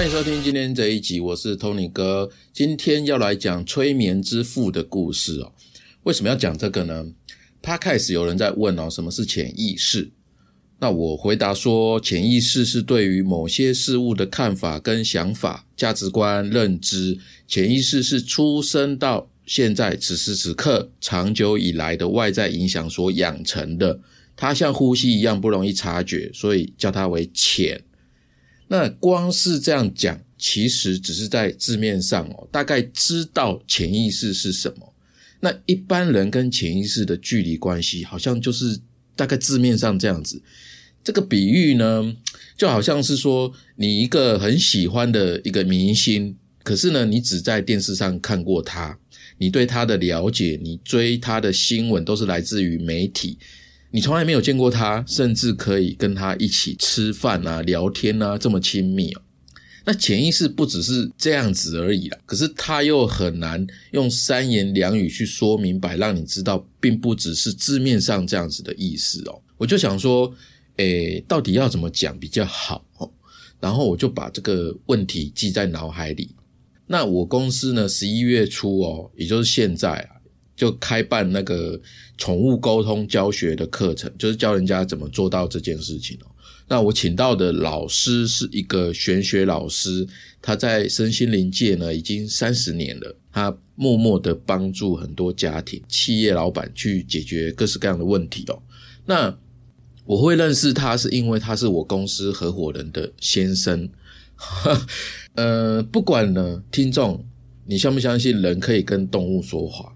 欢迎收听今天这一集，我是 Tony 哥。今天要来讲催眠之父的故事哦。为什么要讲这个呢？他开始有人在问哦，什么是潜意识？那我回答说，潜意识是对于某些事物的看法跟想法、价值观、认知。潜意识是出生到现在此时此刻长久以来的外在影响所养成的。它像呼吸一样不容易察觉，所以叫它为潜。那光是这样讲，其实只是在字面上哦，大概知道潜意识是什么。那一般人跟潜意识的距离关系，好像就是大概字面上这样子。这个比喻呢，就好像是说，你一个很喜欢的一个明星，可是呢，你只在电视上看过他，你对他的了解，你追他的新闻都是来自于媒体，你从来没有见过他，甚至可以跟他一起吃饭啊、聊天啊，这么亲密哦。那潜意识不只是这样子而已啦，可是他又很难用三言两语去说明白，让你知道，并不只是字面上这样子的意思哦。我就想说。诶，到底要怎么讲比较好？然后我就把这个问题记在脑海里。那我公司呢，十一月初哦，也就是现在啊，就开办那个宠物沟通教学的课程，就是教人家怎么做到这件事情哦。那我请到的老师是一个玄学老师，他在身心灵界呢已经三十年了，他默默的帮助很多家庭、企业老板去解决各式各样的问题哦。那我会认识他，是因为他是我公司合伙人的先生。呃，不管呢，听众，你相不相信人可以跟动物说话？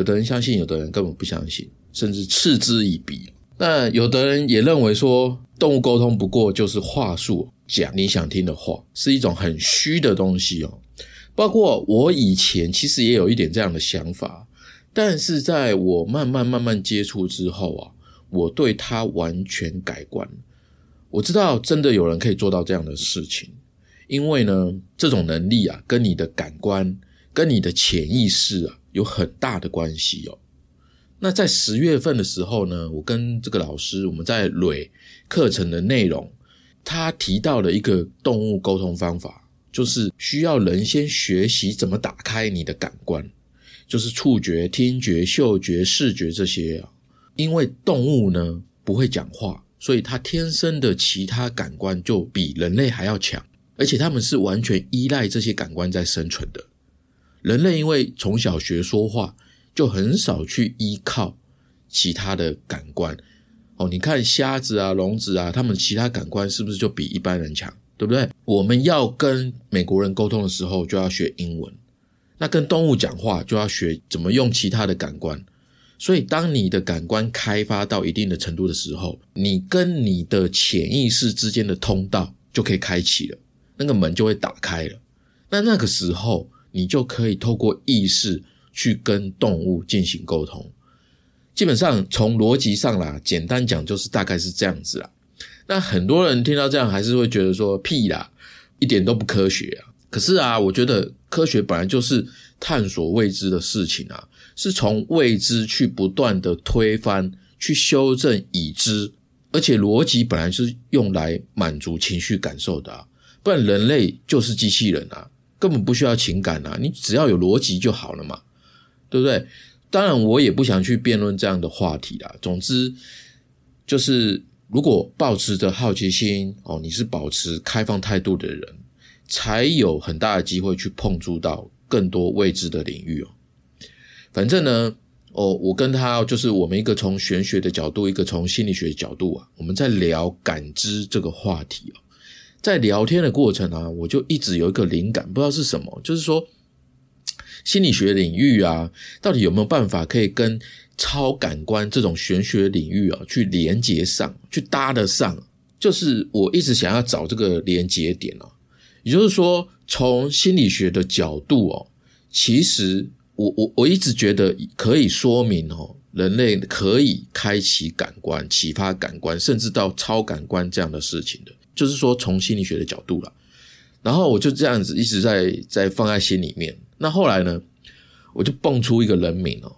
有的人相信，有的人根本不相信，甚至嗤之以鼻。那有的人也认为说，动物沟通不过就是话术，讲你想听的话，是一种很虚的东西哦。包括我以前其实也有一点这样的想法，但是在我慢慢慢慢接触之后啊。我对他完全改观，我知道真的有人可以做到这样的事情，因为呢，这种能力啊，跟你的感官、跟你的潜意识啊，有很大的关系哦。那在十月份的时候呢，我跟这个老师我们在蕊课程的内容，他提到了一个动物沟通方法，就是需要人先学习怎么打开你的感官，就是触觉、听觉、嗅觉、视觉这些啊。因为动物呢不会讲话，所以它天生的其他感官就比人类还要强，而且它们是完全依赖这些感官在生存的。人类因为从小学说话，就很少去依靠其他的感官。哦，你看瞎子啊、聋子啊，他们其他感官是不是就比一般人强？对不对？我们要跟美国人沟通的时候，就要学英文；那跟动物讲话，就要学怎么用其他的感官。所以，当你的感官开发到一定的程度的时候，你跟你的潜意识之间的通道就可以开启了，那个门就会打开了。那那个时候，你就可以透过意识去跟动物进行沟通。基本上，从逻辑上啦，简单讲就是大概是这样子啦。那很多人听到这样，还是会觉得说屁啦，一点都不科学啊。可是啊，我觉得科学本来就是探索未知的事情啊。是从未知去不断的推翻、去修正已知，而且逻辑本来是用来满足情绪感受的，不然人类就是机器人啊，根本不需要情感啊，你只要有逻辑就好了嘛，对不对？当然，我也不想去辩论这样的话题啦。总之，就是如果保持着好奇心哦，你是保持开放态度的人，才有很大的机会去碰触到更多未知的领域哦。反正呢，哦，我跟他就是我们一个从玄学的角度，一个从心理学的角度啊，我们在聊感知这个话题哦。在聊天的过程啊，我就一直有一个灵感，不知道是什么，就是说心理学领域啊，到底有没有办法可以跟超感官这种玄学领域啊去连接上去搭得上？就是我一直想要找这个连接点哦。也就是说，从心理学的角度哦，其实。我我我一直觉得可以说明哦，人类可以开启感官、启发感官，甚至到超感官这样的事情的，就是说从心理学的角度了。然后我就这样子一直在在放在心里面。那后来呢，我就蹦出一个人名哦，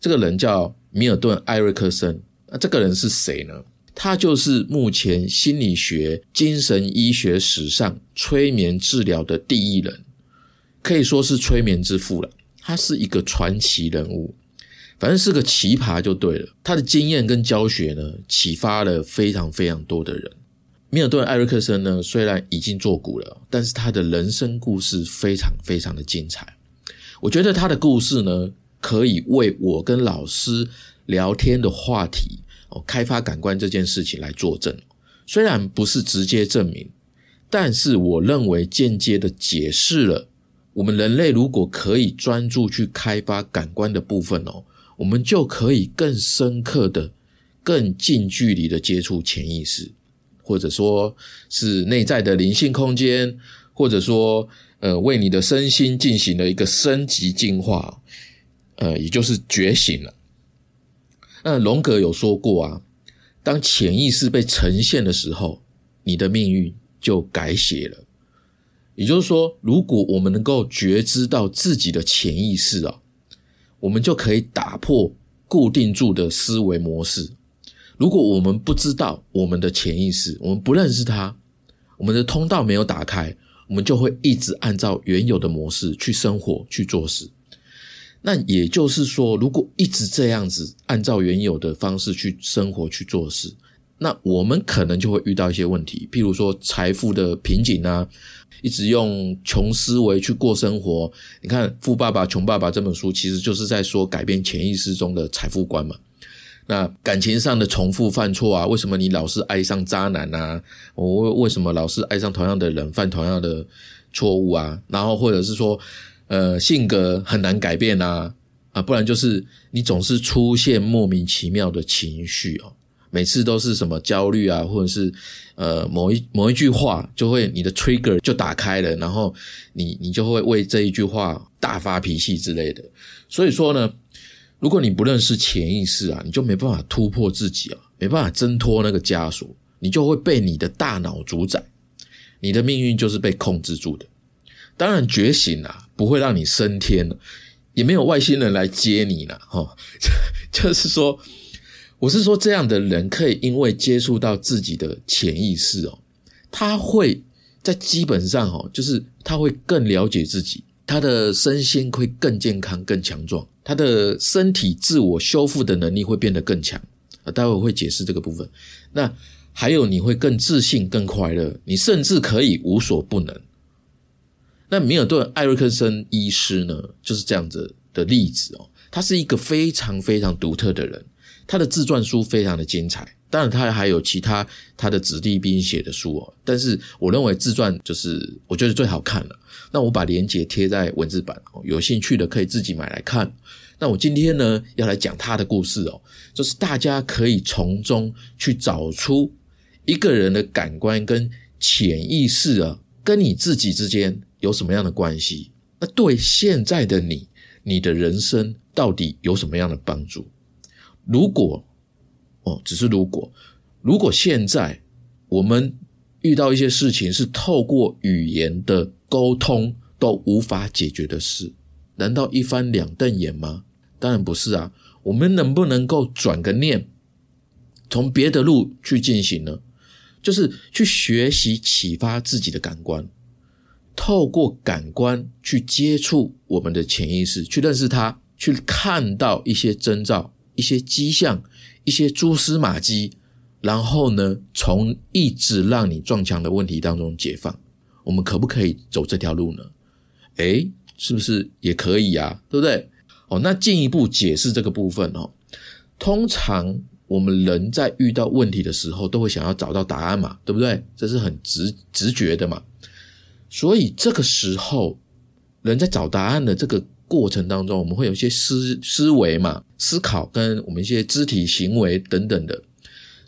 这个人叫米尔顿·艾瑞克森。那这个人是谁呢？他就是目前心理学、精神医学史上催眠治疗的第一人，可以说是催眠之父了。他是一个传奇人物，反正是个奇葩就对了。他的经验跟教学呢，启发了非常非常多的人。米尔顿·艾瑞克森呢，虽然已经作古了，但是他的人生故事非常非常的精彩。我觉得他的故事呢，可以为我跟老师聊天的话题哦，开发感官这件事情来作证。虽然不是直接证明，但是我认为间接的解释了，我们人类如果可以专注去开发感官的部分哦，我们就可以更深刻的、更近距离的接触潜意识。或者说是内在的灵性空间，或者说，呃，为你的身心进行了一个升级进化，呃，也就是觉醒了。那荣格有说过啊，当潜意识被呈现的时候，你的命运就改写了。也就是说，如果我们能够觉知到自己的潜意识啊，我们就可以打破固定住的思维模式。如果我们不知道我们的潜意识，我们不认识它，我们的通道没有打开，我们就会一直按照原有的模式去生活、去做事。那也就是说，如果一直这样子按照原有的方式去生活、去做事，那我们可能就会遇到一些问题，譬如说财富的瓶颈啊，一直用穷思维去过生活。你看《富爸爸穷爸爸》这本书，其实就是在说改变潜意识中的财富观嘛。那感情上的重复犯错啊？为什么你老是爱上渣男啊？我为为什么老是爱上同样的人，犯同样的错误啊？然后或者是说，呃，性格很难改变啊？啊，不然就是你总是出现莫名其妙的情绪哦，每次都是什么焦虑啊，或者是呃某一某一句话就会你的 trigger 就打开了，然后你你就会为这一句话大发脾气之类的。所以说呢。如果你不认识潜意识啊，你就没办法突破自己啊，没办法挣脱那个枷锁，你就会被你的大脑主宰，你的命运就是被控制住的。当然，觉醒啊，不会让你升天，也没有外星人来接你了，哈。就是说，我是说，这样的人可以因为接触到自己的潜意识哦，他会在基本上哦，就是他会更了解自己。他的身心会更健康、更强壮，他的身体自我修复的能力会变得更强。啊，待会会解释这个部分。那还有，你会更自信、更快乐，你甚至可以无所不能。那米尔顿·艾瑞克森医师呢，就是这样子的例子哦。他是一个非常非常独特的人，他的自传书非常的精彩。当然，他还有其他他的子弟兵写的书哦。但是，我认为自传就是我觉得最好看了。那我把链接贴在文字版，有兴趣的可以自己买来看。那我今天呢要来讲他的故事哦，就是大家可以从中去找出一个人的感官跟潜意识啊，跟你自己之间有什么样的关系？那对现在的你，你的人生到底有什么样的帮助？如果只是如果，如果现在我们遇到一些事情是透过语言的。沟通都无法解决的事，难道一翻两瞪眼吗？当然不是啊！我们能不能够转个念，从别的路去进行呢？就是去学习启发自己的感官，透过感官去接触我们的潜意识，去认识它，去看到一些征兆、一些迹象、一些蛛丝马迹，然后呢，从一直让你撞墙的问题当中解放。我们可不可以走这条路呢？诶，是不是也可以呀？对不对？哦，那进一步解释这个部分哦。通常我们人在遇到问题的时候，都会想要找到答案嘛，对不对？这是很直直觉的嘛。所以这个时候，人在找答案的这个过程当中，我们会有一些思思维嘛，思考跟我们一些肢体行为等等的。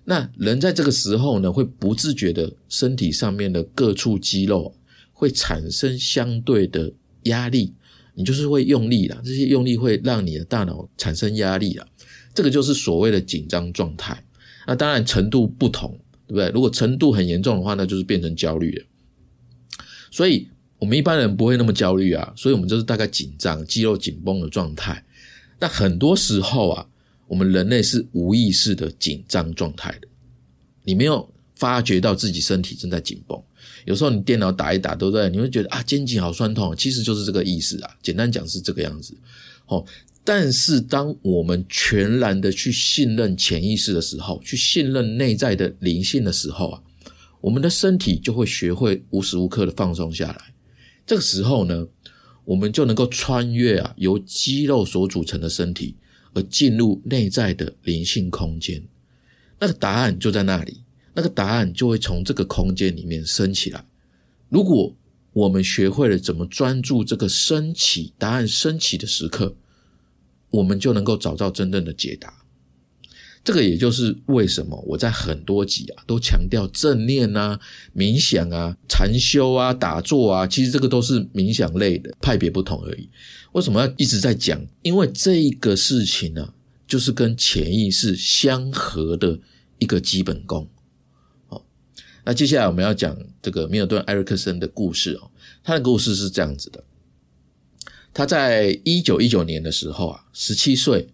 那人在这个时候呢，会不自觉的身体上面的各处肌肉会产生相对的压力，你就是会用力啦，这些用力会让你的大脑产生压力啦，这个就是所谓的紧张状态。那当然程度不同，对不对？如果程度很严重的话，那就是变成焦虑了。所以我们一般人不会那么焦虑啊，所以我们就是大概紧张、肌肉紧绷的状态。那很多时候啊。我们人类是无意识的紧张状态的，你没有发觉到自己身体正在紧绷。有时候你电脑打一打，对不对？你会觉得啊，肩颈好酸痛，其实就是这个意思啊。简单讲是这个样子。哦，但是当我们全然的去信任潜意识的时候，去信任内在的灵性的时候啊，我们的身体就会学会无时无刻的放松下来。这个时候呢，我们就能够穿越啊由肌肉所组成的身体，而进入内在的灵性空间。那个答案就在那里。那个答案就会从这个空间里面升起来。如果我们学会了怎么专注这个升起答案升起的时刻，我们就能够找到真正的解答。这个也就是为什么我在很多集啊都强调正念啊、冥想啊、禅修啊、打坐啊，其实这个都是冥想类的派别不同而已。为什么要一直在讲？因为这个事情呢，就是跟潜意识相合的一个基本功。好那接下来我们要讲这个米尔顿·艾瑞克森的故事哦。他的故事是这样子的：他在一九一九年的时候啊，十七岁，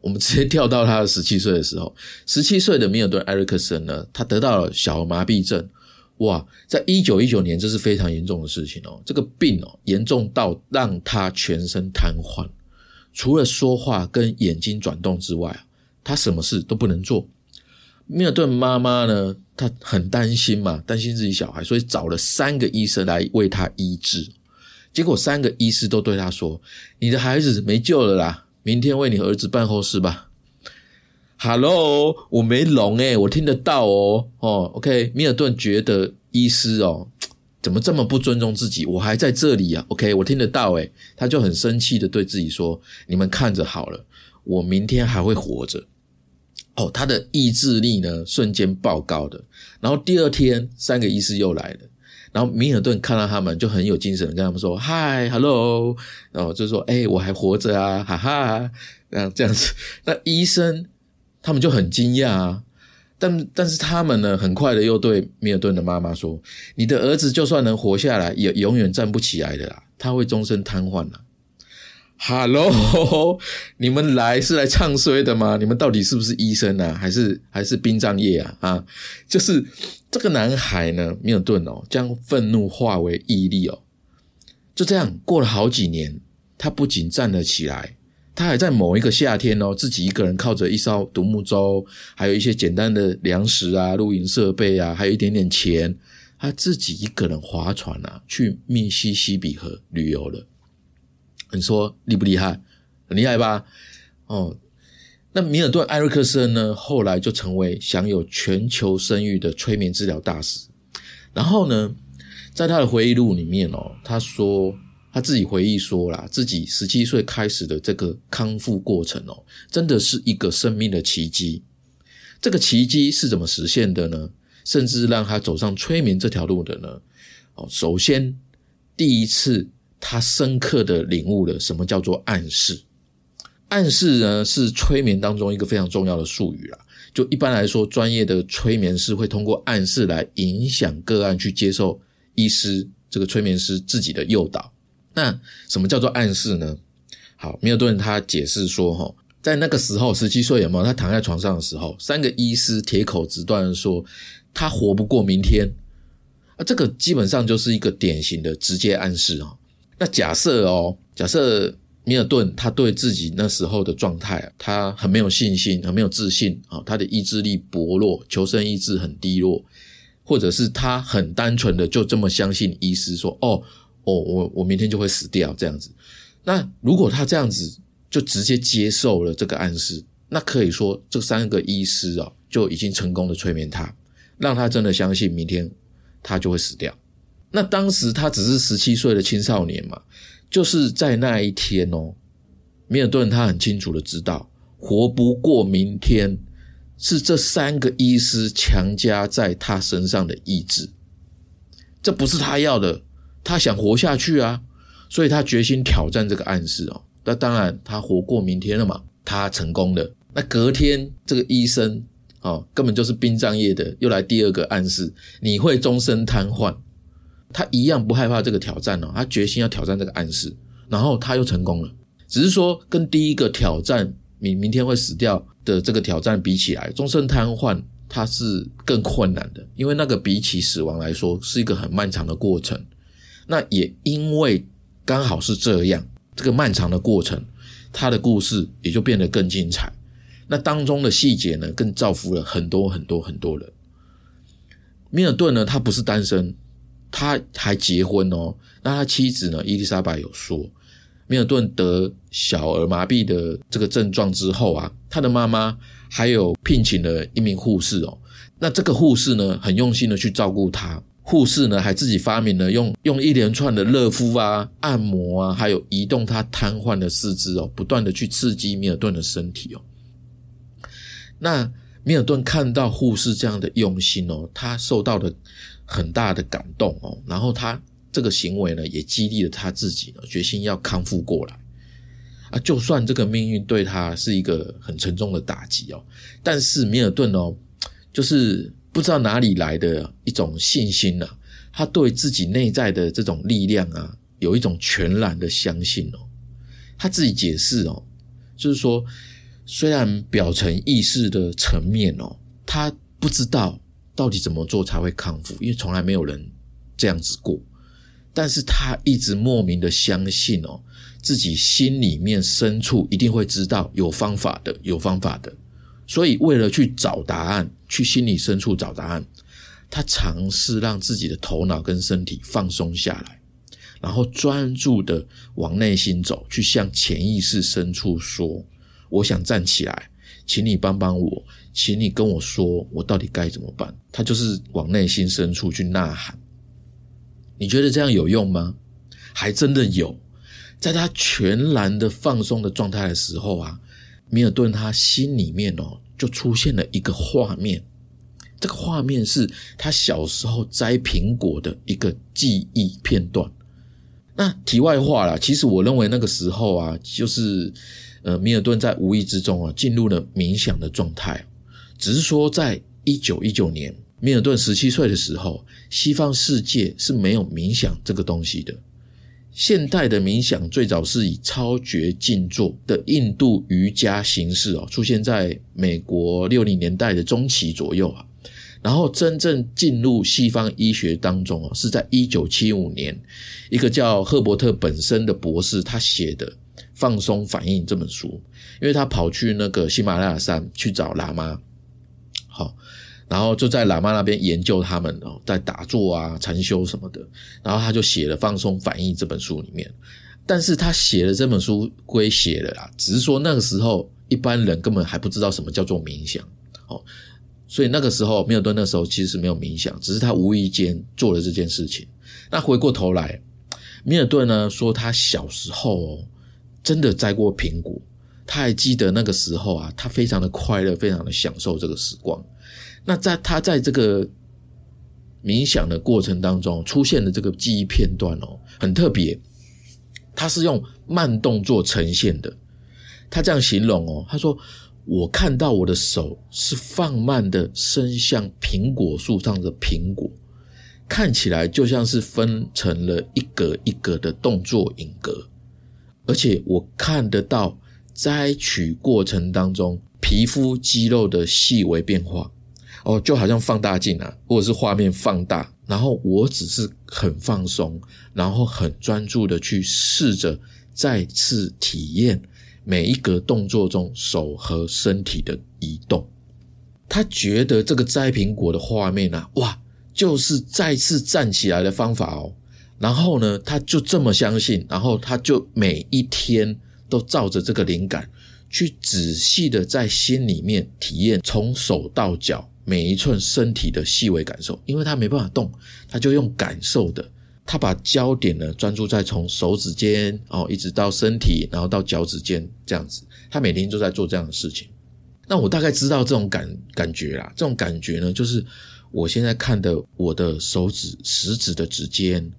我们直接跳到他的十七岁的时候。十七岁的米尔顿·埃瑞克森呢，他得到了小儿麻痹症。哇，在一九一九年，这是非常严重的事情哦。这个病哦，严重到让他全身瘫痪，除了说话跟眼睛转动之外，他什么事都不能做。米尔顿妈妈呢？她很担心嘛，担心自己小孩，所以找了三个医生来为他医治。结果三个医师都对他说：“你的孩子没救了啦，明天为你儿子办后事吧。”Hello，我没聋诶，我听得到哦。哦，OK，米尔顿觉得医师哦，怎么这么不尊重自己？我还在这里啊。OK，我听得到诶，他就很生气的对自己说：“你们看着好了，我明天还会活着。”哦，他的意志力呢，瞬间爆高的。然后第二天，三个医师又来了。然后米尔顿看到他们，就很有精神，跟他们说：“嗨，hello。”然后就说：“哎，我还活着啊，哈哈。”这样这样子，那医生他们就很惊讶。但但是他们呢，很快的又对米尔顿的妈妈说：“你的儿子就算能活下来，也永远站不起来的啦，他会终身瘫痪了。” Hello，你们来是来唱衰的吗？你们到底是不是医生啊？还是还是殡葬业啊？啊，就是这个男孩呢，米尔顿哦，将愤怒化为毅力哦，就这样过了好几年，他不仅站了起来，他还在某一个夏天哦，自己一个人靠着一艘独木舟，还有一些简单的粮食啊、露营设备啊，还有一点点钱，他自己一个人划船啊，去密西西比河旅游了。你说厉不厉害？很厉害吧？哦，那米尔顿·艾瑞克森呢？后来就成为享有全球声誉的催眠治疗大师。然后呢，在他的回忆录里面哦，他说他自己回忆说啦，自己十七岁开始的这个康复过程哦，真的是一个生命的奇迹。这个奇迹是怎么实现的呢？甚至让他走上催眠这条路的呢？哦，首先第一次。他深刻的领悟了什么叫做暗示。暗示呢，是催眠当中一个非常重要的术语啦。就一般来说，专业的催眠师会通过暗示来影响个案去接受医师这个催眠师自己的诱导。那什么叫做暗示呢？好，米尔顿他解释说，哈，在那个时候，十七岁有没有？他躺在床上的时候，三个医师铁口直断说，他活不过明天。啊，这个基本上就是一个典型的直接暗示啊。那假设哦，假设米尔顿他对自己那时候的状态，他很没有信心，很没有自信啊，他的意志力薄弱，求生意志很低落，或者是他很单纯的就这么相信医师说，哦哦，我我明天就会死掉这样子。那如果他这样子就直接接受了这个暗示，那可以说这三个医师啊就已经成功的催眠他，让他真的相信明天他就会死掉。那当时他只是十七岁的青少年嘛，就是在那一天哦，米尔顿他很清楚的知道，活不过明天是这三个医师强加在他身上的意志，这不是他要的，他想活下去啊，所以他决心挑战这个暗示哦。那当然，他活过明天了嘛，他成功了。那隔天这个医生哦，根本就是殡葬业的，又来第二个暗示，你会终身瘫痪。他一样不害怕这个挑战哦，他决心要挑战这个暗示，然后他又成功了。只是说跟第一个挑战明明天会死掉的这个挑战比起来，终身瘫痪它是更困难的，因为那个比起死亡来说是一个很漫长的过程。那也因为刚好是这样，这个漫长的过程，他的故事也就变得更精彩。那当中的细节呢，更造福了很多很多很多人。米尔顿呢，他不是单身，他还结婚哦。那他妻子呢，伊丽莎白有说，米尔顿得小儿麻痹的这个症状之后啊，他的妈妈还有聘请了一名护士哦。那这个护士呢，很用心的去照顾他。护士呢，还自己发明了用用一连串的热敷啊、按摩啊，还有移动他瘫痪的四肢哦，不断的去刺激米尔顿的身体哦。那米尔顿看到护士这样的用心哦，他受到的很大的感动哦，然后他这个行为呢，也激励了他自己呢，决心要康复过来啊。就算这个命运对他是一个很沉重的打击哦，但是米尔顿哦，就是不知道哪里来的一种信心呢，他对自己内在的这种力量啊，有一种全然的相信哦。他自己解释哦，就是说。虽然表层意识的层面哦，他不知道到底怎么做才会康复，因为从来没有人这样子过。但是他一直莫名的相信哦，自己心里面深处一定会知道有方法的，有方法的。所以为了去找答案，去心里深处找答案，他尝试让自己的头脑跟身体放松下来，然后专注的往内心走，去向潜意识深处说。我想站起来，请你帮帮我，请你跟我说，我到底该怎么办？他就是往内心深处去呐喊。你觉得这样有用吗？还真的有，在他全然的放松的状态的时候啊，米尔顿他心里面哦，就出现了一个画面。这个画面是他小时候摘苹果的一个记忆片段。那题外话啦，其实我认为那个时候啊，就是。呃，米尔顿在无意之中啊，进入了冥想的状态。只是说，在一九一九年，米尔顿十七岁的时候，西方世界是没有冥想这个东西的。现代的冥想最早是以超觉静坐的印度瑜伽形式哦，出现在美国六零年代的中期左右啊。然后真正进入西方医学当中啊，是在一九七五年，一个叫赫伯特本身的博士他写的。放松反应这本书，因为他跑去那个喜马拉雅山去找喇嘛，好，然后就在喇嘛那边研究他们哦，在打坐啊、禅修什么的，然后他就写了《放松反应》这本书里面。但是他写了这本书归写了啦，只是说那个时候一般人根本还不知道什么叫做冥想哦，所以那个时候米尔顿那时候其实是没有冥想，只是他无意间做了这件事情。那回过头来，米尔顿呢说他小时候。真的摘过苹果，他还记得那个时候啊，他非常的快乐，非常的享受这个时光。那在他在这个冥想的过程当中出现的这个记忆片段哦，很特别，他是用慢动作呈现的。他这样形容哦，他说：“我看到我的手是放慢的伸向苹果树上的苹果，看起来就像是分成了一格一格的动作影格。”而且我看得到摘取过程当中皮肤肌肉的细微变化，哦，就好像放大镜啊，或者是画面放大，然后我只是很放松，然后很专注的去试着再次体验每一个动作中手和身体的移动。他觉得这个摘苹果的画面啊，哇，就是再次站起来的方法哦。然后呢，他就这么相信，然后他就每一天都照着这个灵感去仔细的在心里面体验从手到脚每一寸身体的细微感受，因为他没办法动，他就用感受的，他把焦点呢专注在从手指尖哦一直到身体，然后到脚趾尖这样子，他每天都在做这样的事情。那我大概知道这种感感觉啦，这种感觉呢，就是我现在看的我的手指食指的指尖。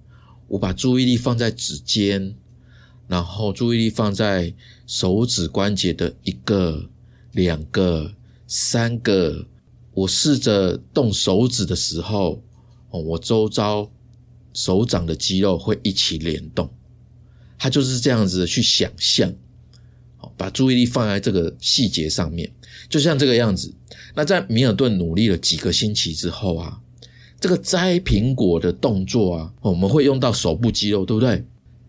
我把注意力放在指尖，然后注意力放在手指关节的一个、两个、三个。我试着动手指的时候，哦，我周遭手掌的肌肉会一起联动。它就是这样子去想象，把注意力放在这个细节上面，就像这个样子。那在米尔顿努力了几个星期之后啊，这个摘苹果的动作啊，我们会用到手部肌肉，对不对？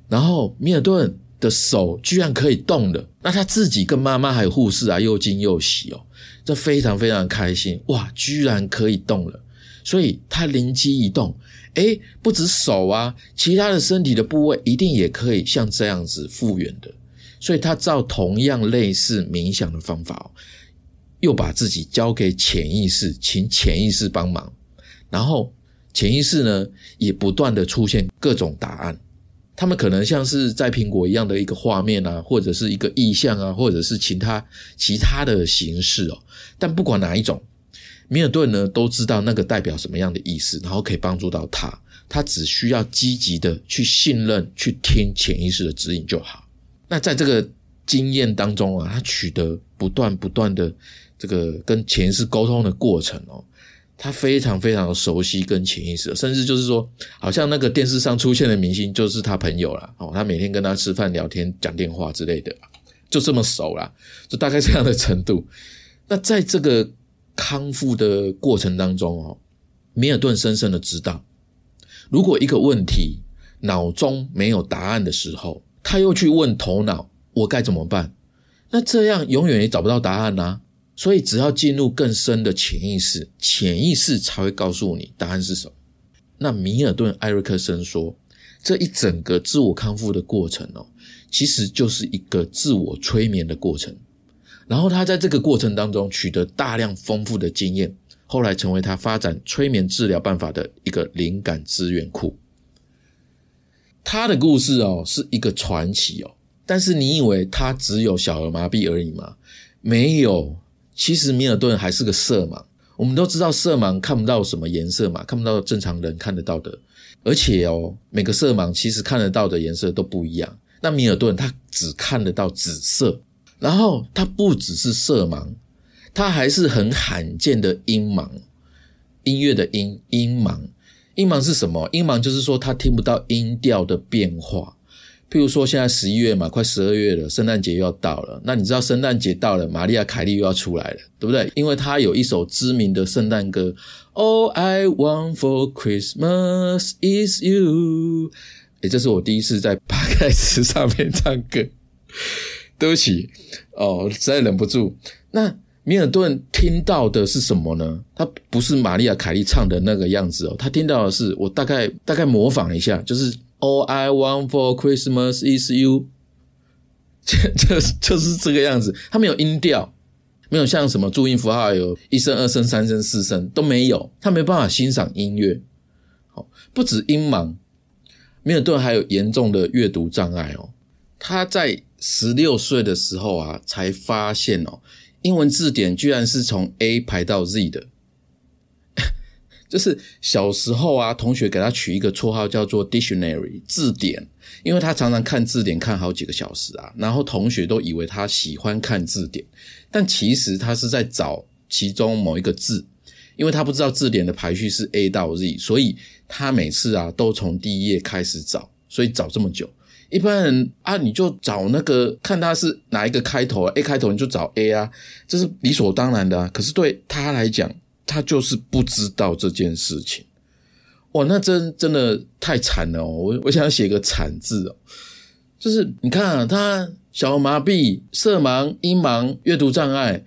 然后米尔顿的手居然可以动了，那他自己跟妈妈还有护士啊，又惊又喜哦，这非常非常开心哇！居然可以动了，所以他灵机一动，诶，不止手啊，其他的身体的部位一定也可以像这样子复原的。所以他照同样类似冥想的方法哦，又把自己交给潜意识，请潜意识帮忙，然后潜意识呢也不断的出现各种答案。他们可能像是在苹果一样的一个画面啊，或者是一个意象啊，或者是其他其他的形式哦。但不管哪一种，米尔顿呢都知道那个代表什么样的意思，然后可以帮助到他。他只需要积极的去信任、去听潜意识的指引就好。那在这个经验当中啊，他取得不断不断的这个跟潜意识沟通的过程哦，他非常非常熟悉跟潜意识，甚至就是说，好像那个电视上出现的明星就是他朋友了哦，他每天跟他吃饭聊天讲电话之类的，就这么熟啦，就大概这样的程度。那在这个康复的过程当中哦，米尔顿深深的知道，如果一个问题脑中没有答案的时候。他又去问头脑：“我该怎么办？”那这样永远也找不到答案呐。所以，只要进入更深的潜意识，潜意识才会告诉你答案是什么。那米尔顿·艾瑞克森说：“这一整个自我康复的过程哦，其实就是一个自我催眠的过程。然后他在这个过程当中取得大量丰富的经验，后来成为他发展催眠治疗办法的一个灵感资源库。”他的故事哦是一个传奇哦，但是你以为他只有小儿麻痹而已吗？没有，其实米尔顿还是个色盲。我们都知道色盲看不到什么颜色嘛，看不到正常人看得到的。而且哦，每个色盲其实看得到的颜色都不一样。那米尔顿他只看得到紫色，然后他不只是色盲，他还是很罕见的音盲，音乐的音音盲。音盲是什么？音盲就是说他听不到音调的变化。譬如说，现在十一月嘛，快十二月了，圣诞节又要到了。那你知道圣诞节到了，玛利亚凯莉又要出来了，对不对？因为她有一首知名的圣诞歌，All I Want for Christmas is You。哎，这是我第一次在八开词上面唱歌，对不起哦，实在忍不住。那。米尔顿听到的是什么呢？他不是玛利亚·凯莉唱的那个样子哦，他听到的是我大概大概模仿一下，就是 All I want for Christmas is you，就就就是这个样子。他没有音调，没有像什么注音符号有一声、二声、三声、四声都没有，他没办法欣赏音乐。好，不止音盲，米尔顿还有严重的阅读障碍哦。他在十六岁的时候啊，才发现哦。英文字典居然是从 A 排到 Z 的，就是小时候啊，同学给他取一个绰号叫做 Dictionary 字典，因为他常常看字典看好几个小时啊，然后同学都以为他喜欢看字典，但其实他是在找其中某一个字，因为他不知道字典的排序是 A 到 Z，所以他每次啊都从第一页开始找，所以找这么久。一般人啊，你就找那个看他是哪一个开头，A 开头你就找 A 啊，这是理所当然的啊。可是对他来讲，他就是不知道这件事情。哇，那真真的太惨了哦！我我想写个惨字哦，就是你看啊，他小麻痹、色盲、音盲、阅读障碍，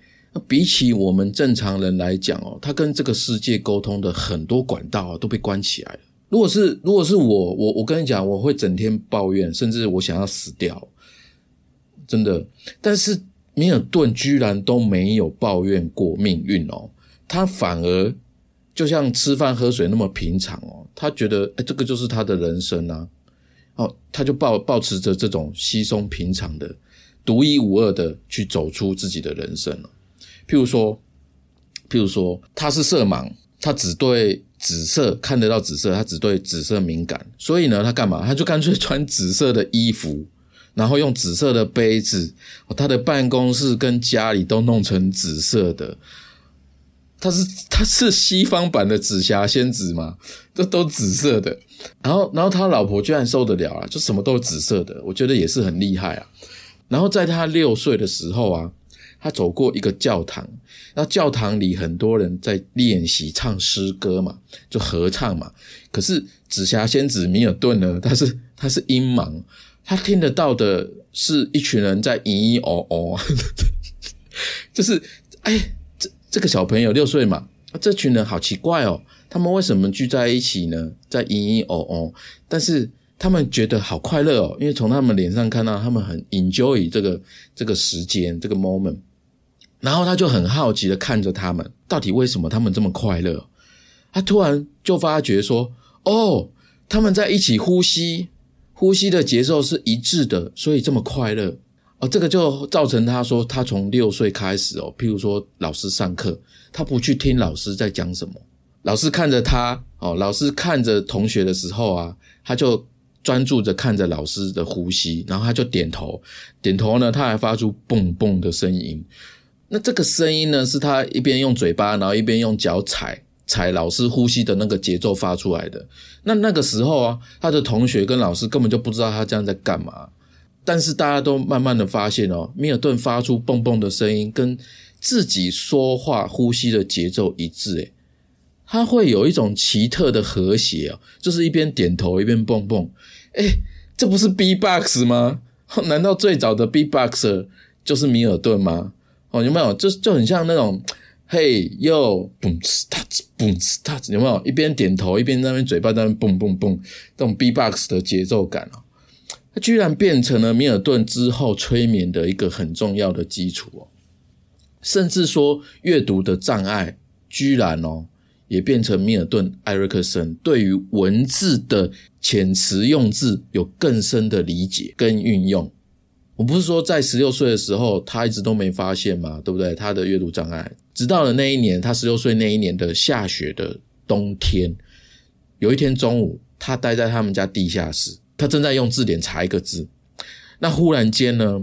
比起我们正常人来讲哦，他跟这个世界沟通的很多管道都被关起来了。如果是如果是我我我跟你讲，我会整天抱怨，甚至我想要死掉，真的。但是米尔顿居然都没有抱怨过命运哦，他反而就像吃饭喝水那么平常哦，他觉得哎，这个就是他的人生啊，哦，他就抱保持着这种稀松平常的、独一无二的去走出自己的人生了。譬如说，譬如说，他是色盲，他只对。紫色看得到紫色，他只对紫色敏感，所以呢，他干嘛？他就干脆穿紫色的衣服，然后用紫色的杯子，他的办公室跟家里都弄成紫色的。他是他是西方版的紫霞仙子嘛？这都紫色的。然后然后他老婆居然受得了啊，就什么都是紫色的，我觉得也是很厉害啊。然后在他六岁的时候啊，他走过一个教堂，那教堂里很多人在练习唱诗歌嘛，就合唱嘛。可是紫霞仙子米尔顿呢，他是他是音盲，他听得到的是一群人在咿咿哦哦，就是哎，这个小朋友六岁嘛，这群人好奇怪哦，他们为什么聚在一起呢？在咿咿哦哦，但是。他们觉得好快乐哦，因为从他们脸上看到他们很 enjoy 这个这个时间这个 moment，然后他就很好奇的看着他们，到底为什么他们这么快乐？他突然就发觉说：“哦，他们在一起呼吸，呼吸的节奏是一致的，所以这么快乐哦。”这个就造成他说，他从六岁开始哦，譬如说老师上课，他不去听老师在讲什么，老师看着他哦，老师看着同学的时候啊，他就。专注着看着老师的呼吸，然后他就点头，点头呢，他还发出蹦蹦的声音。那这个声音呢，是他一边用嘴巴，然后一边用脚踩踩老师呼吸的那个节奏发出来的。那那个时候啊，他的同学跟老师根本就不知道他这样在干嘛。但是大家都慢慢的发现哦，米尔顿发出蹦蹦的声音，跟自己说话呼吸的节奏一致，诶他会有一种奇特的和谐哦，就是一边点头一边蹦蹦。哎，这不是 B-box 吗？难道最早的 B-boxer 就是米尔顿吗？哦，有没有？就就很像那种，嘿，又嘣哧哒哧嘣哧哒哧，有没有？一边点头一边那边嘴巴在那边蹦蹦蹦，这种 B-box 的节奏感哦，居然变成了米尔顿之后催眠的一个很重要的基础哦，甚至说阅读的障碍，居然哦。也变成米尔顿·艾瑞克森对于文字的遣词用字有更深的理解跟运用。我不是说在十六岁的时候他一直都没发现嘛，对不对？他的阅读障碍，直到了那一年，他十六岁那一年的下雪的冬天，有一天中午，他待在他们家地下室，他正在用字典查一个字，那忽然间呢，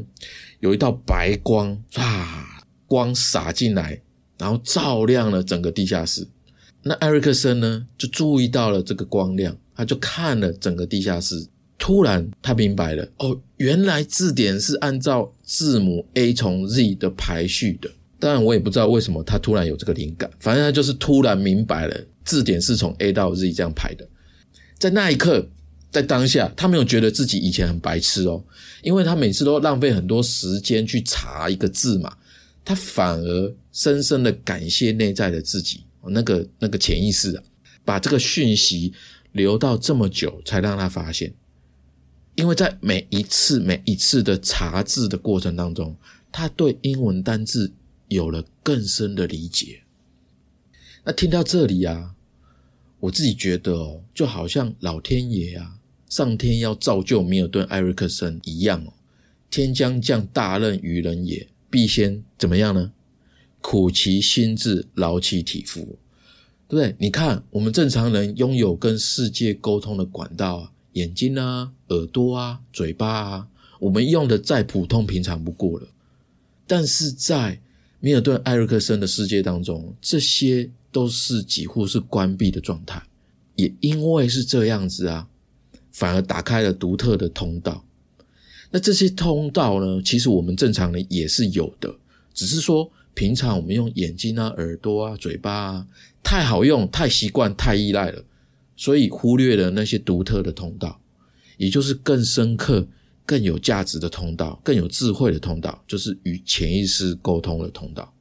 有一道白光啊，光洒进来，然后照亮了整个地下室。那艾瑞克森呢，就注意到了这个光亮，他就看了整个地下室。突然，他明白了，哦，原来字典是按照字母 A 从 Z 的排序的。当然，我也不知道为什么他突然有这个灵感，反正他就是突然明白了，字典是从 A 到 Z 这样排的。在那一刻，在当下，他没有觉得自己以前很白痴哦，因为他每次都浪费很多时间去查一个字嘛，他反而深深的感谢内在的自己。那个那个潜意识啊，把这个讯息留到这么久才让他发现，因为在每一次每一次的查字的过程当中，他对英文单字有了更深的理解。那听到这里啊，我自己觉得哦，就好像老天爷啊，上天要造就米尔顿·艾瑞克森一样哦，天将降大任于人也，必先怎么样呢？苦其心志，劳其体肤，对不对？你看，我们正常人拥有跟世界沟通的管道啊，眼睛啊、耳朵啊、嘴巴啊，我们用的再普通平常不过了。但是在米尔顿·艾瑞克森的世界当中，这些都是几乎是关闭的状态。也因为是这样子啊，反而打开了独特的通道。那这些通道呢，其实我们正常人也是有的，只是说。平常我们用眼睛啊、耳朵啊、嘴巴啊，太好用、太习惯、太依赖了，所以忽略了那些独特的通道，也就是更深刻、更有价值的通道、更有智慧的通道，就是与潜意识沟通的通道。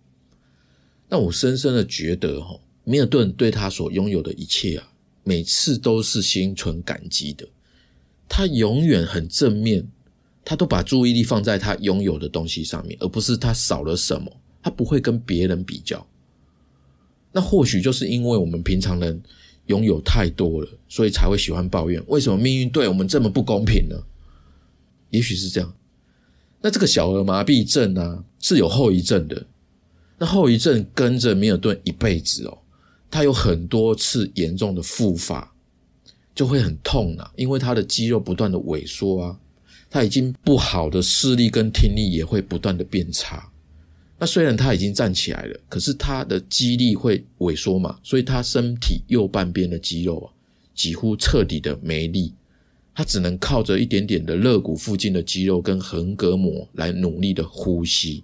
那我深深的觉得，哈，米尔顿对他所拥有的一切啊，每次都是心存感激的。他永远很正面，他都把注意力放在他拥有的东西上面，而不是他少了什么。他不会跟别人比较，那或许就是因为我们平常人拥有太多了，所以才会喜欢抱怨。为什么命运对我们这么不公平呢？也许是这样。那这个小儿麻痹症呢，是有后遗症的。那后遗症跟着米尔顿一辈子哦，他有很多次严重的复发，就会很痛啊，因为他的肌肉不断的萎缩啊，他已经不好的视力跟听力也会不断的变差。那虽然他已经站起来了，可是他的肌力会萎缩嘛，所以他身体右半边的肌肉啊，几乎彻底的没力。他只能靠着一点点的肋骨附近的肌肉跟横膈膜来努力的呼吸，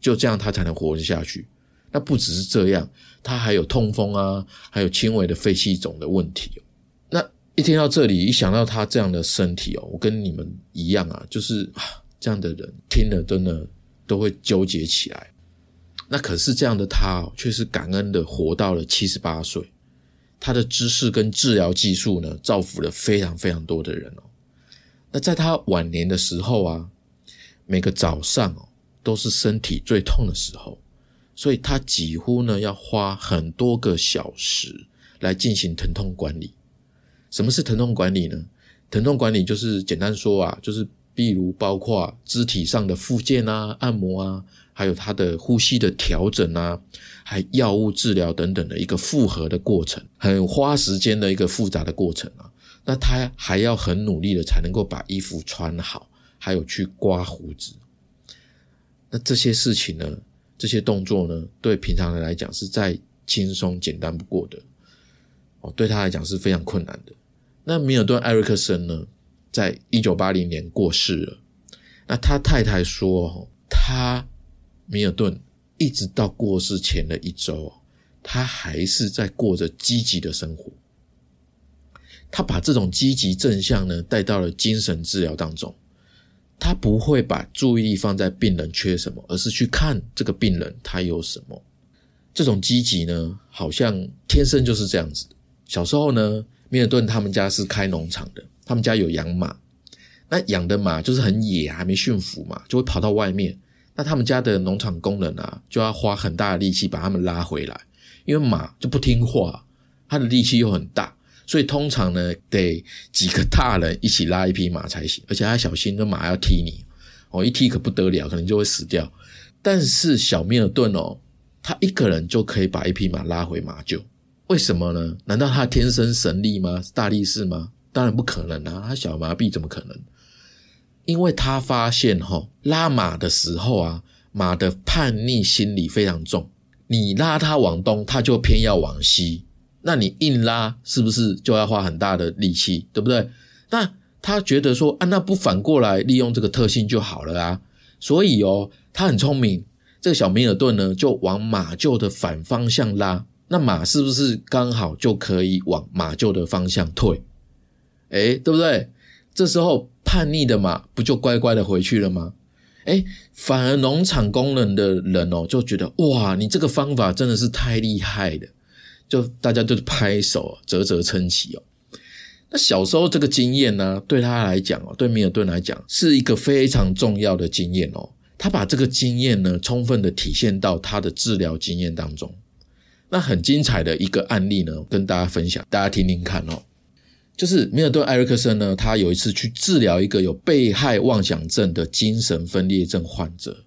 就这样他才能活得下去。那不只是这样，他还有痛风啊，还有轻微的肺气肿的问题。那一听到这里，一想到他这样的身体哦，我跟你们一样啊，就是啊，这样的人听了真的都会纠结起来。那可是这样的他，却是感恩的活到了七十八岁。他的知识跟治疗技术呢，造福了非常非常多的人哦。那在他晚年的时候啊，每个早上哦，都是身体最痛的时候，所以他几乎呢要花很多个小时来进行疼痛管理。什么是疼痛管理呢？疼痛管理就是简单说啊，就是比如包括肢体上的复健啊、按摩啊。还有他的呼吸的调整啊，还药物治疗等等的一个复合的过程，很花时间的一个复杂的过程啊。那他还要很努力的才能够把衣服穿好，还有去刮胡子。那这些事情呢，这些动作呢，对平常人来讲是再轻松简单不过的哦，对他来讲是非常困难的。那米尔顿·艾瑞克森呢，在一九八零年过世了。那他太太说，他。米尔顿一直到过世前的一周，他还是在过着积极的生活。他把这种积极正向呢带到了精神治疗当中。他不会把注意力放在病人缺什么，而是去看这个病人他有什么。这种积极呢，好像天生就是这样子。小时候呢，米尔顿他们家是开农场的，他们家有养马。那养的马就是很野，还没驯服嘛，就会跑到外面。那他们家的农场工人啊，就要花很大的力气把他们拉回来，因为马就不听话，它的力气又很大，所以通常呢得几个大人一起拉一匹马才行，而且还小心，那马要踢你，哦，一踢可不得了，可能就会死掉。但是小米尔顿哦，他一个人就可以把一匹马拉回马厩，为什么呢？难道他天生神力吗？大力士吗？当然不可能啊，他小麻痹怎么可能？因为他发现哈拉马的时候啊，马的叛逆心理非常重。你拉它往东，它就偏要往西。那你硬拉，是不是就要花很大的力气，对不对？那他觉得说啊，那不反过来利用这个特性就好了啊。所以哦，他很聪明，这个小米尔顿呢，就往马厩的反方向拉。那马是不是刚好就可以往马厩的方向退？哎，对不对？这时候。叛逆的马不就乖乖的回去了吗？哎，反而农场工人的人哦就觉得哇，你这个方法真的是太厉害了，就大家就拍手啧啧称奇哦。那小时候这个经验呢，对他来讲哦，对米尔顿来讲是一个非常重要的经验哦。他把这个经验呢，充分的体现到他的治疗经验当中。那很精彩的一个案例呢，跟大家分享，大家听听看哦。就是米尔顿·艾瑞克森呢，他有一次去治疗一个有被害妄想症的精神分裂症患者。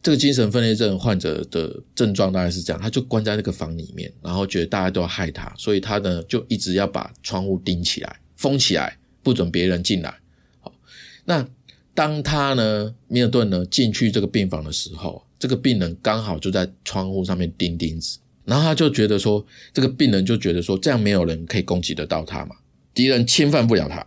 这个精神分裂症患者的症状大概是这样：他就关在那个房里面，然后觉得大家都要害他，所以他呢就一直要把窗户钉起来、封起来，不准别人进来。好，那当他呢，米尔顿呢进去这个病房的时候，这个病人刚好就在窗户上面钉钉子，然后他就觉得说，这个病人就觉得说，这样没有人可以攻击得到他嘛。敌人侵犯不了他。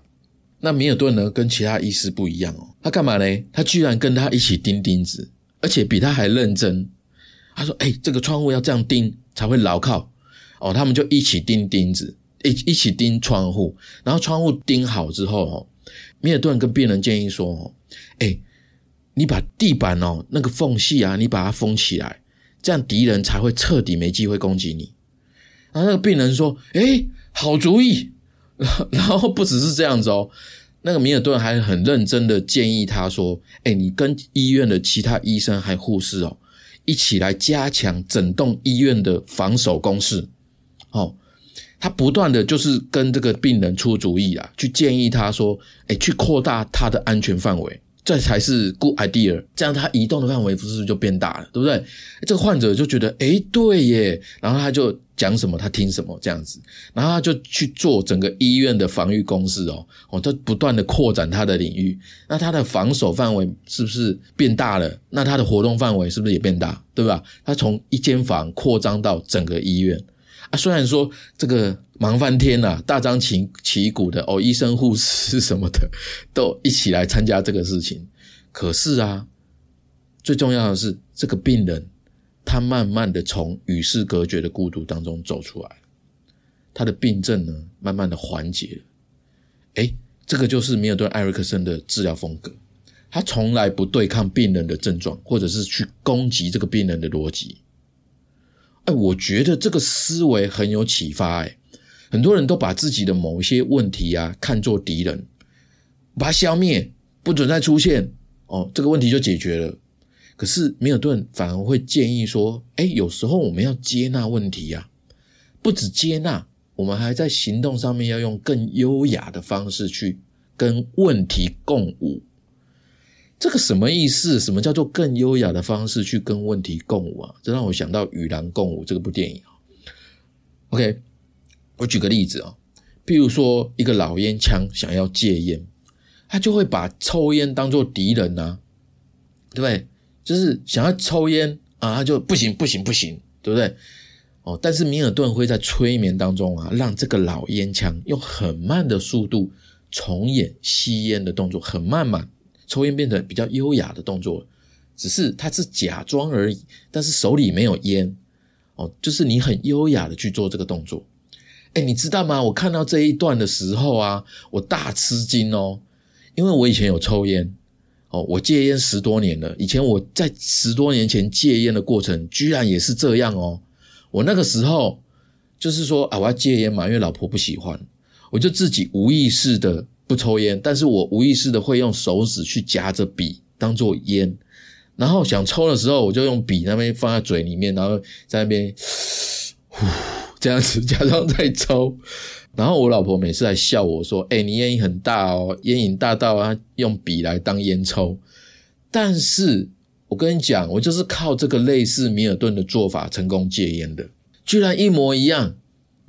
那米尔顿呢？跟其他医师不一样哦。他干嘛呢？他居然跟他一起钉钉子，而且比他还认真。他说：“哎，这个窗户要这样钉才会牢靠哦。”他们就一起钉钉子，一一起钉窗户。然后窗户钉好之后哦，米尔顿跟病人建议说：“哦，哎，你把地板哦那个缝隙啊，你把它封起来，这样敌人才会彻底没机会攻击你。”然后那个病人说：“哎，好主意。”然后不只是这样子哦，那个米尔顿还很认真的建议他说：“哎，你跟医院的其他医生还护士哦，一起来加强整栋医院的防守攻势。”哦，他不断的就是跟这个病人出主意啊，去建议他说：“哎，去扩大他的安全范围。”这才是 good idea，这样他移动的范围不是就变大了，对不对？这个患者就觉得，哎，对耶，然后他就讲什么，他听什么这样子，然后他就去做整个医院的防御攻势哦，哦，他不断的扩展他的领域，那他的防守范围是不是变大了？那他的活动范围是不是也变大？对吧？他从一间房扩张到整个医院啊，虽然说这个忙翻天呐，大张旗旗鼓的哦，医生护士 什么的都一起来参加这个事情。可是啊，最重要的是这个病人，他慢慢的从与世隔绝的孤独当中走出来，他的病症呢，慢慢的缓解了。哎，这个就是米尔顿·艾瑞克森的治疗风格。他从来不对抗病人的症状，或者是去攻击这个病人的逻辑。哎，我觉得这个思维很有启发。哎，很多人都把自己的某一些问题啊看作敌人，把它消灭，不准再出现，哦，这个问题就解决了。可是米尔顿反而会建议说：，哎，有时候我们要接纳问题呀，不止接纳，我们还在行动上面要用更优雅的方式去跟问题共舞。这个什么意思？什么叫做更优雅的方式去跟问题共舞啊？这让我想到《与狼共舞》这部电影 OK，我举个例子啊，譬如说一个老烟枪想要戒烟，他就会把抽烟当做敌人呐，对不对？就是想要抽烟啊，他就不行不行不行，对不对？哦，但是米尔顿会在催眠当中啊，让这个老烟枪用很慢的速度重演吸烟的动作，很慢嘛。抽烟变成比较优雅的动作，只是他是假装而已，但是手里没有烟哦，就是你很优雅的去做这个动作。哎，你知道吗？我看到这一段的时候啊，我大吃惊哦，因为我以前有抽烟哦，我戒烟十多年了。以前我在十多年前戒烟的过程，居然也是这样哦。我那个时候就是说啊，我要戒烟嘛，因为老婆不喜欢，我就自己无意识的。不抽烟，但是我无意识的会用手指去夹着笔当做烟，然后想抽的时候，我就用笔那边放在嘴里面，然后在那边呼这样子 假装在抽。然后我老婆每次来笑我说：“哎，你烟瘾很大哦，烟瘾大到啊用笔来当烟抽。”但是我跟你讲，我就是靠这个类似米尔顿的做法成功戒烟的，居然一模一样。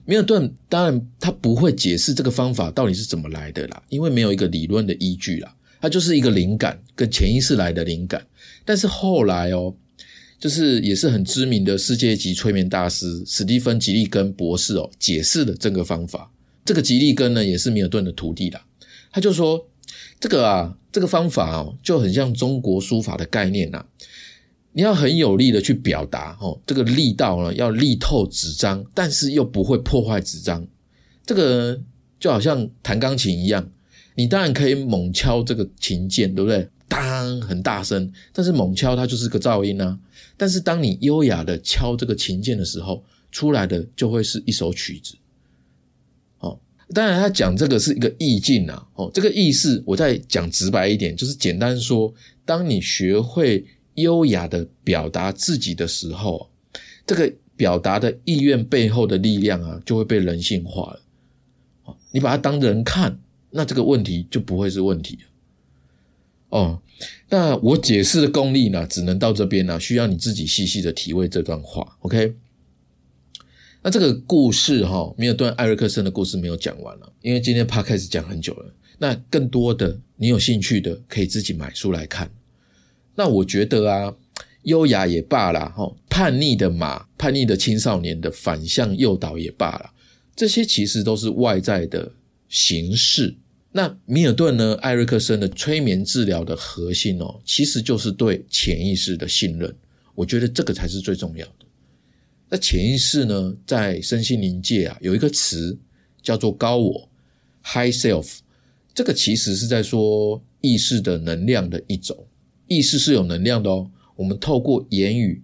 米尔顿当然他不会解释这个方法到底是怎么来的啦，因为没有一个理论的依据啦，它就是一个灵感跟潜意识来的灵感。但是后来哦，就是也是很知名的世界级催眠大师史蒂芬吉利根博士哦，解释了这个方法。这个吉利根呢也是米尔顿的徒弟啦，他就说这个啊，这个方法哦就很像中国书法的概念呐。你要很有力的去表达哦，这个力道呢要力透纸张，但是又不会破坏纸张。这个就好像弹钢琴一样，你当然可以猛敲这个琴键，对不对？当很大声，但是猛敲它就是个噪音啊。但是当你优雅的敲这个琴键的时候，出来的就会是一首曲子。哦，当然他讲这个是一个意境啊。哦，这个意思我再讲直白一点，就是简单说，当你学会。优雅的表达自己的时候，这个表达的意愿背后的力量啊，就会被人性化了。你把它当人看，那这个问题就不会是问题。哦，那我解释的功力呢，只能到这边了，需要你自己细细的体会这段话。OK，那这个故事哈，米尔顿·艾瑞克森的故事没有讲完了，因为今天他开始讲很久了。那更多的你有兴趣的，可以自己买书来看。那我觉得啊，优雅也罢了，哈，叛逆的马、叛逆的青少年的反向诱导也罢了，这些其实都是外在的形式。那米尔顿呢，艾瑞克森的催眠治疗的核心哦，其实就是对潜意识的信任。我觉得这个才是最重要的。那潜意识呢，在身心灵界啊，有一个词叫做高我 （High Self），这个其实是在说意识的能量的一种。意识是有能量的哦，我们透过言语、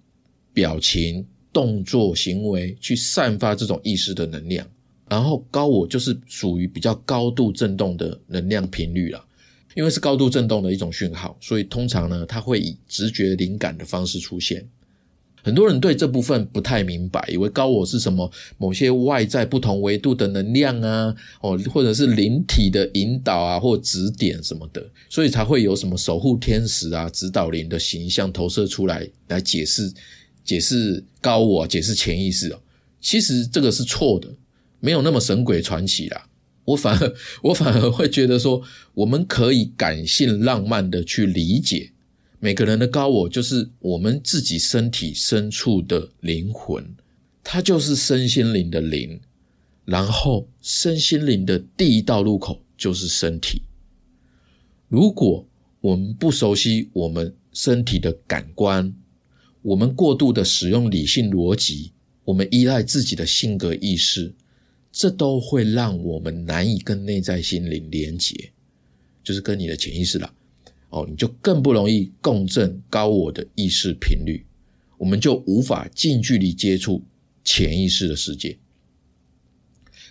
表情、动作、行为去散发这种意识的能量。然后高我就是属于比较高度振动的能量频率了，因为是高度振动的一种讯号，所以通常呢，它会以直觉灵感的方式出现。很多人对这部分不太明白，以为高我是什么某些外在不同维度的能量啊，哦，或者是灵体的引导啊，或指点什么的，所以才会有什么守护天使啊、指导灵的形象投射出来，来解释解释高我、解释潜意识哦。其实这个是错的，没有那么神鬼传奇啦。我反而 我反而会觉得说，我们可以感性浪漫的去理解。每个人的高我就是我们自己身体深处的灵魂，它就是身心灵的灵。然后身心灵的第一道路口就是身体。如果我们不熟悉我们身体的感官，我们过度的使用理性逻辑，我们依赖自己的性格意识，这都会让我们难以跟内在心灵连结，就是跟你的潜意识了。哦，你就更不容易共振高我的意识频率，我们就无法近距离接触潜意识的世界。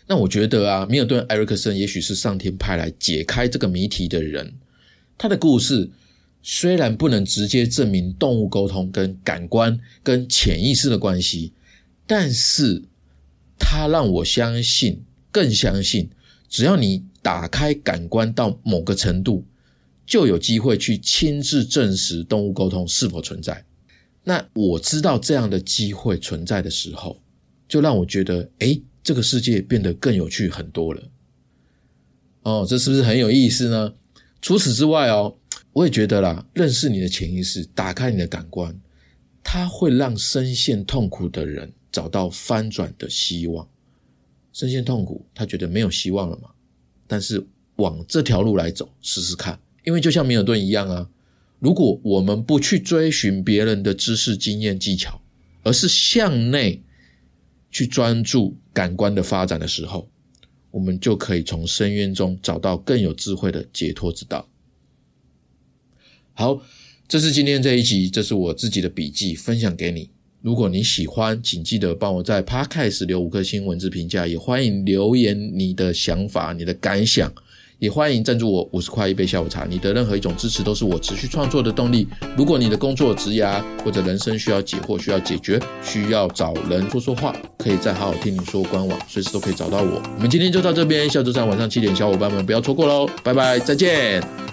那我觉得啊，米尔顿·埃瑞克森也许是上天派来解开这个谜题的人。他的故事虽然不能直接证明动物沟通跟感官跟潜意识的关系，但是他让我相信，更相信，只要你打开感官到某个程度。就有机会去亲自证实动物沟通是否存在。那我知道这样的机会存在的时候，就让我觉得，哎，这个世界变得更有趣很多了。哦，这是不是很有意思呢？除此之外哦，我也觉得啦，认识你的潜意识，打开你的感官，它会让深陷痛苦的人找到翻转的希望。深陷痛苦，他觉得没有希望了嘛？但是往这条路来走，试试看。因为就像米尔顿一样啊，如果我们不去追寻别人的知识、经验、技巧，而是向内去专注感官的发展的时候，我们就可以从深渊中找到更有智慧的解脱之道。好，这是今天这一集，这是我自己的笔记，分享给你。如果你喜欢，请记得帮我在 Podcast 留五颗星文字评价，也欢迎留言你的想法、你的感想。也欢迎赞助我五十块一杯下午茶，你的任何一种支持都是我持续创作的动力。如果你的工作、职涯或者人生需要解惑、需要解决、需要找人说说话，可以再好好听你说官网，随时都可以找到我。我们今天就到这边，下周三晚上七点，小伙伴们不要错过喽！拜拜，再见。